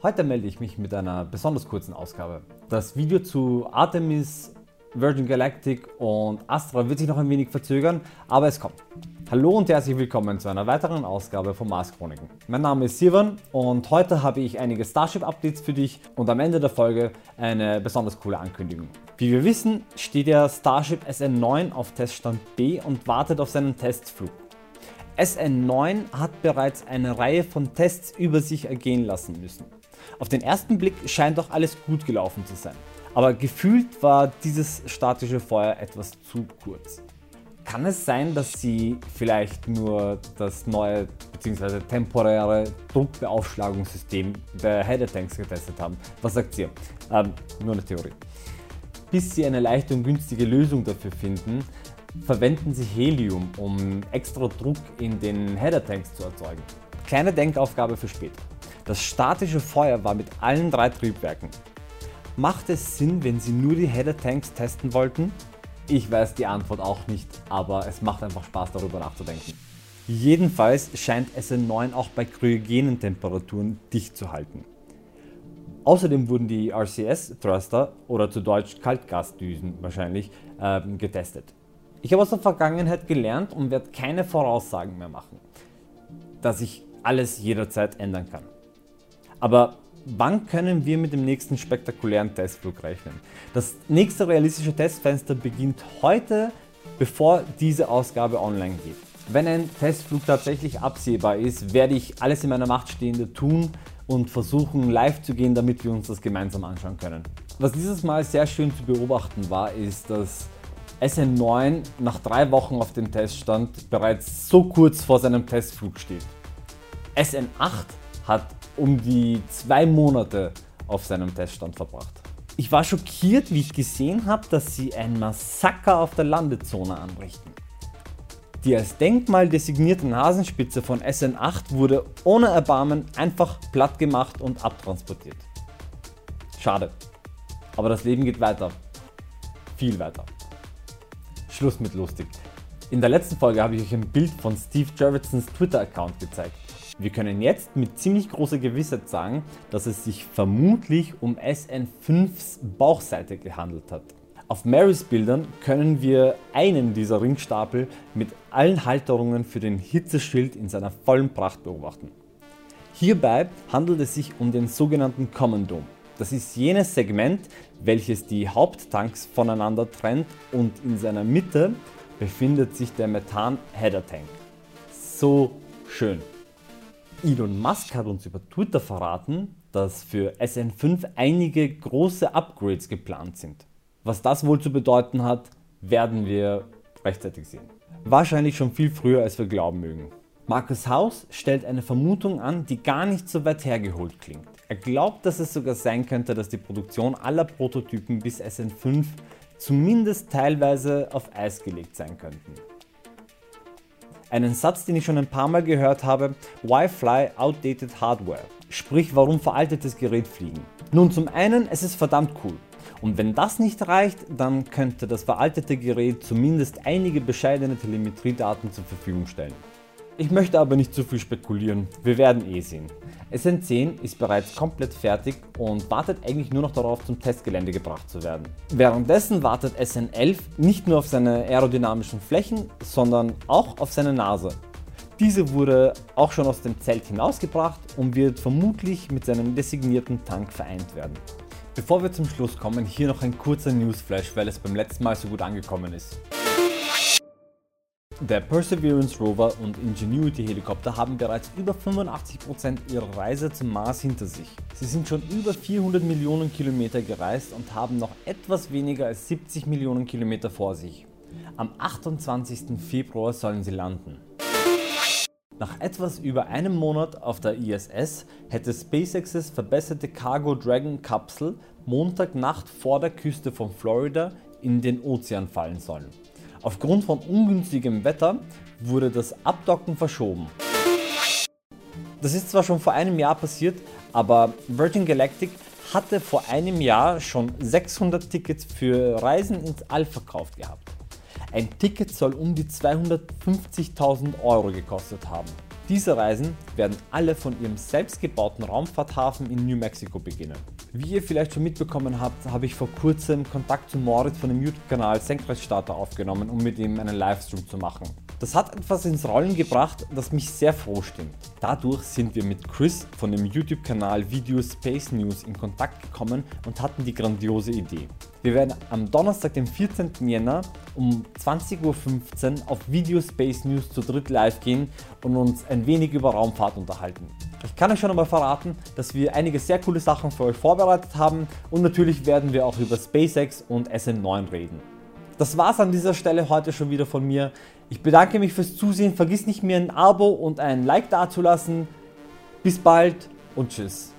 Heute melde ich mich mit einer besonders kurzen Ausgabe. Das Video zu Artemis, Virgin Galactic und Astra wird sich noch ein wenig verzögern, aber es kommt. Hallo und herzlich willkommen zu einer weiteren Ausgabe von Mars Chroniken. Mein Name ist Sivan und heute habe ich einige Starship Updates für dich und am Ende der Folge eine besonders coole Ankündigung. Wie wir wissen, steht der Starship SN9 auf Teststand B und wartet auf seinen Testflug. SN9 hat bereits eine Reihe von Tests über sich ergehen lassen müssen. Auf den ersten Blick scheint doch alles gut gelaufen zu sein. Aber gefühlt war dieses statische Feuer etwas zu kurz. Kann es sein, dass Sie vielleicht nur das neue bzw. temporäre Druckbeaufschlagungssystem der Header Tanks getestet haben? Was sagt ihr? Ähm, nur eine Theorie. Bis Sie eine leichte und günstige Lösung dafür finden, verwenden Sie Helium, um extra Druck in den Header Tanks zu erzeugen. Kleine Denkaufgabe für später. Das statische Feuer war mit allen drei Triebwerken. Macht es Sinn, wenn Sie nur die Header Tanks testen wollten? Ich weiß die Antwort auch nicht, aber es macht einfach Spaß darüber nachzudenken. Jedenfalls scheint SN9 auch bei kryogenen Temperaturen dicht zu halten. Außerdem wurden die RCS Thruster oder zu Deutsch Kaltgasdüsen wahrscheinlich äh, getestet. Ich habe aus der Vergangenheit gelernt und werde keine Voraussagen mehr machen, dass sich alles jederzeit ändern kann. Aber wann können wir mit dem nächsten spektakulären Testflug rechnen? Das nächste realistische Testfenster beginnt heute, bevor diese Ausgabe online geht. Wenn ein Testflug tatsächlich absehbar ist, werde ich alles in meiner Macht Stehende tun und versuchen live zu gehen, damit wir uns das gemeinsam anschauen können. Was dieses Mal sehr schön zu beobachten war, ist, dass SN9 nach drei Wochen auf dem Teststand bereits so kurz vor seinem Testflug steht. SN8 hat um die zwei Monate auf seinem Teststand verbracht. Ich war schockiert, wie ich gesehen habe, dass sie ein Massaker auf der Landezone anrichten. Die als Denkmal designierte Nasenspitze von SN8 wurde ohne Erbarmen einfach platt gemacht und abtransportiert. Schade. Aber das Leben geht weiter. Viel weiter. Schluss mit lustig. In der letzten Folge habe ich euch ein Bild von Steve Jurvetsons Twitter-Account gezeigt. Wir können jetzt mit ziemlich großer Gewissheit sagen, dass es sich vermutlich um SN5s Bauchseite gehandelt hat. Auf Marys Bildern können wir einen dieser Ringstapel mit allen Halterungen für den Hitzeschild in seiner vollen Pracht beobachten. Hierbei handelt es sich um den sogenannten Common Dome. Das ist jenes Segment, welches die Haupttanks voneinander trennt und in seiner Mitte befindet sich der Methan Header Tank. So schön. Elon Musk hat uns über Twitter verraten, dass für SN5 einige große Upgrades geplant sind. Was das wohl zu bedeuten hat, werden wir rechtzeitig sehen. Wahrscheinlich schon viel früher als wir glauben mögen. Markus Haus stellt eine Vermutung an, die gar nicht so weit hergeholt klingt. Er glaubt, dass es sogar sein könnte, dass die Produktion aller Prototypen bis SN5 zumindest teilweise auf Eis gelegt sein könnten. Einen Satz, den ich schon ein paar Mal gehört habe, why fly outdated hardware? Sprich, warum veraltetes Gerät fliegen? Nun zum einen, es ist verdammt cool. Und wenn das nicht reicht, dann könnte das veraltete Gerät zumindest einige bescheidene Telemetriedaten zur Verfügung stellen. Ich möchte aber nicht zu viel spekulieren, wir werden eh sehen. SN10 ist bereits komplett fertig und wartet eigentlich nur noch darauf zum Testgelände gebracht zu werden. Währenddessen wartet SN11 nicht nur auf seine aerodynamischen Flächen, sondern auch auf seine Nase. Diese wurde auch schon aus dem Zelt hinausgebracht und wird vermutlich mit seinem designierten Tank vereint werden. Bevor wir zum Schluss kommen, hier noch ein kurzer Newsflash, weil es beim letzten Mal so gut angekommen ist. Der Perseverance Rover und Ingenuity Helikopter haben bereits über 85% ihrer Reise zum Mars hinter sich. Sie sind schon über 400 Millionen Kilometer gereist und haben noch etwas weniger als 70 Millionen Kilometer vor sich. Am 28. Februar sollen sie landen. Nach etwas über einem Monat auf der ISS hätte SpaceX's verbesserte Cargo Dragon Kapsel Montagnacht vor der Küste von Florida in den Ozean fallen sollen. Aufgrund von ungünstigem Wetter wurde das Abdocken verschoben. Das ist zwar schon vor einem Jahr passiert, aber Virgin Galactic hatte vor einem Jahr schon 600 Tickets für Reisen ins All verkauft gehabt. Ein Ticket soll um die 250.000 Euro gekostet haben. Diese Reisen werden alle von ihrem selbstgebauten Raumfahrthafen in New Mexico beginnen. Wie ihr vielleicht schon mitbekommen habt, habe ich vor kurzem Kontakt zu Moritz von dem YouTube-Kanal Senkrechtstarter aufgenommen, um mit ihm einen Livestream zu machen. Das hat etwas ins Rollen gebracht, das mich sehr froh stimmt. Dadurch sind wir mit Chris von dem YouTube-Kanal Video Space News in Kontakt gekommen und hatten die grandiose Idee. Wir werden am Donnerstag, dem 14. Jänner um 20.15 Uhr auf Video Space News zu dritt live gehen und uns ein wenig über Raumfahrt unterhalten. Ich kann euch schon einmal verraten, dass wir einige sehr coole Sachen für euch vorbereitet haben und natürlich werden wir auch über SpaceX und SM9 reden. Das war's an dieser Stelle heute schon wieder von mir. Ich bedanke mich fürs Zusehen, vergiss nicht mir ein Abo und ein Like dazulassen. Bis bald und tschüss.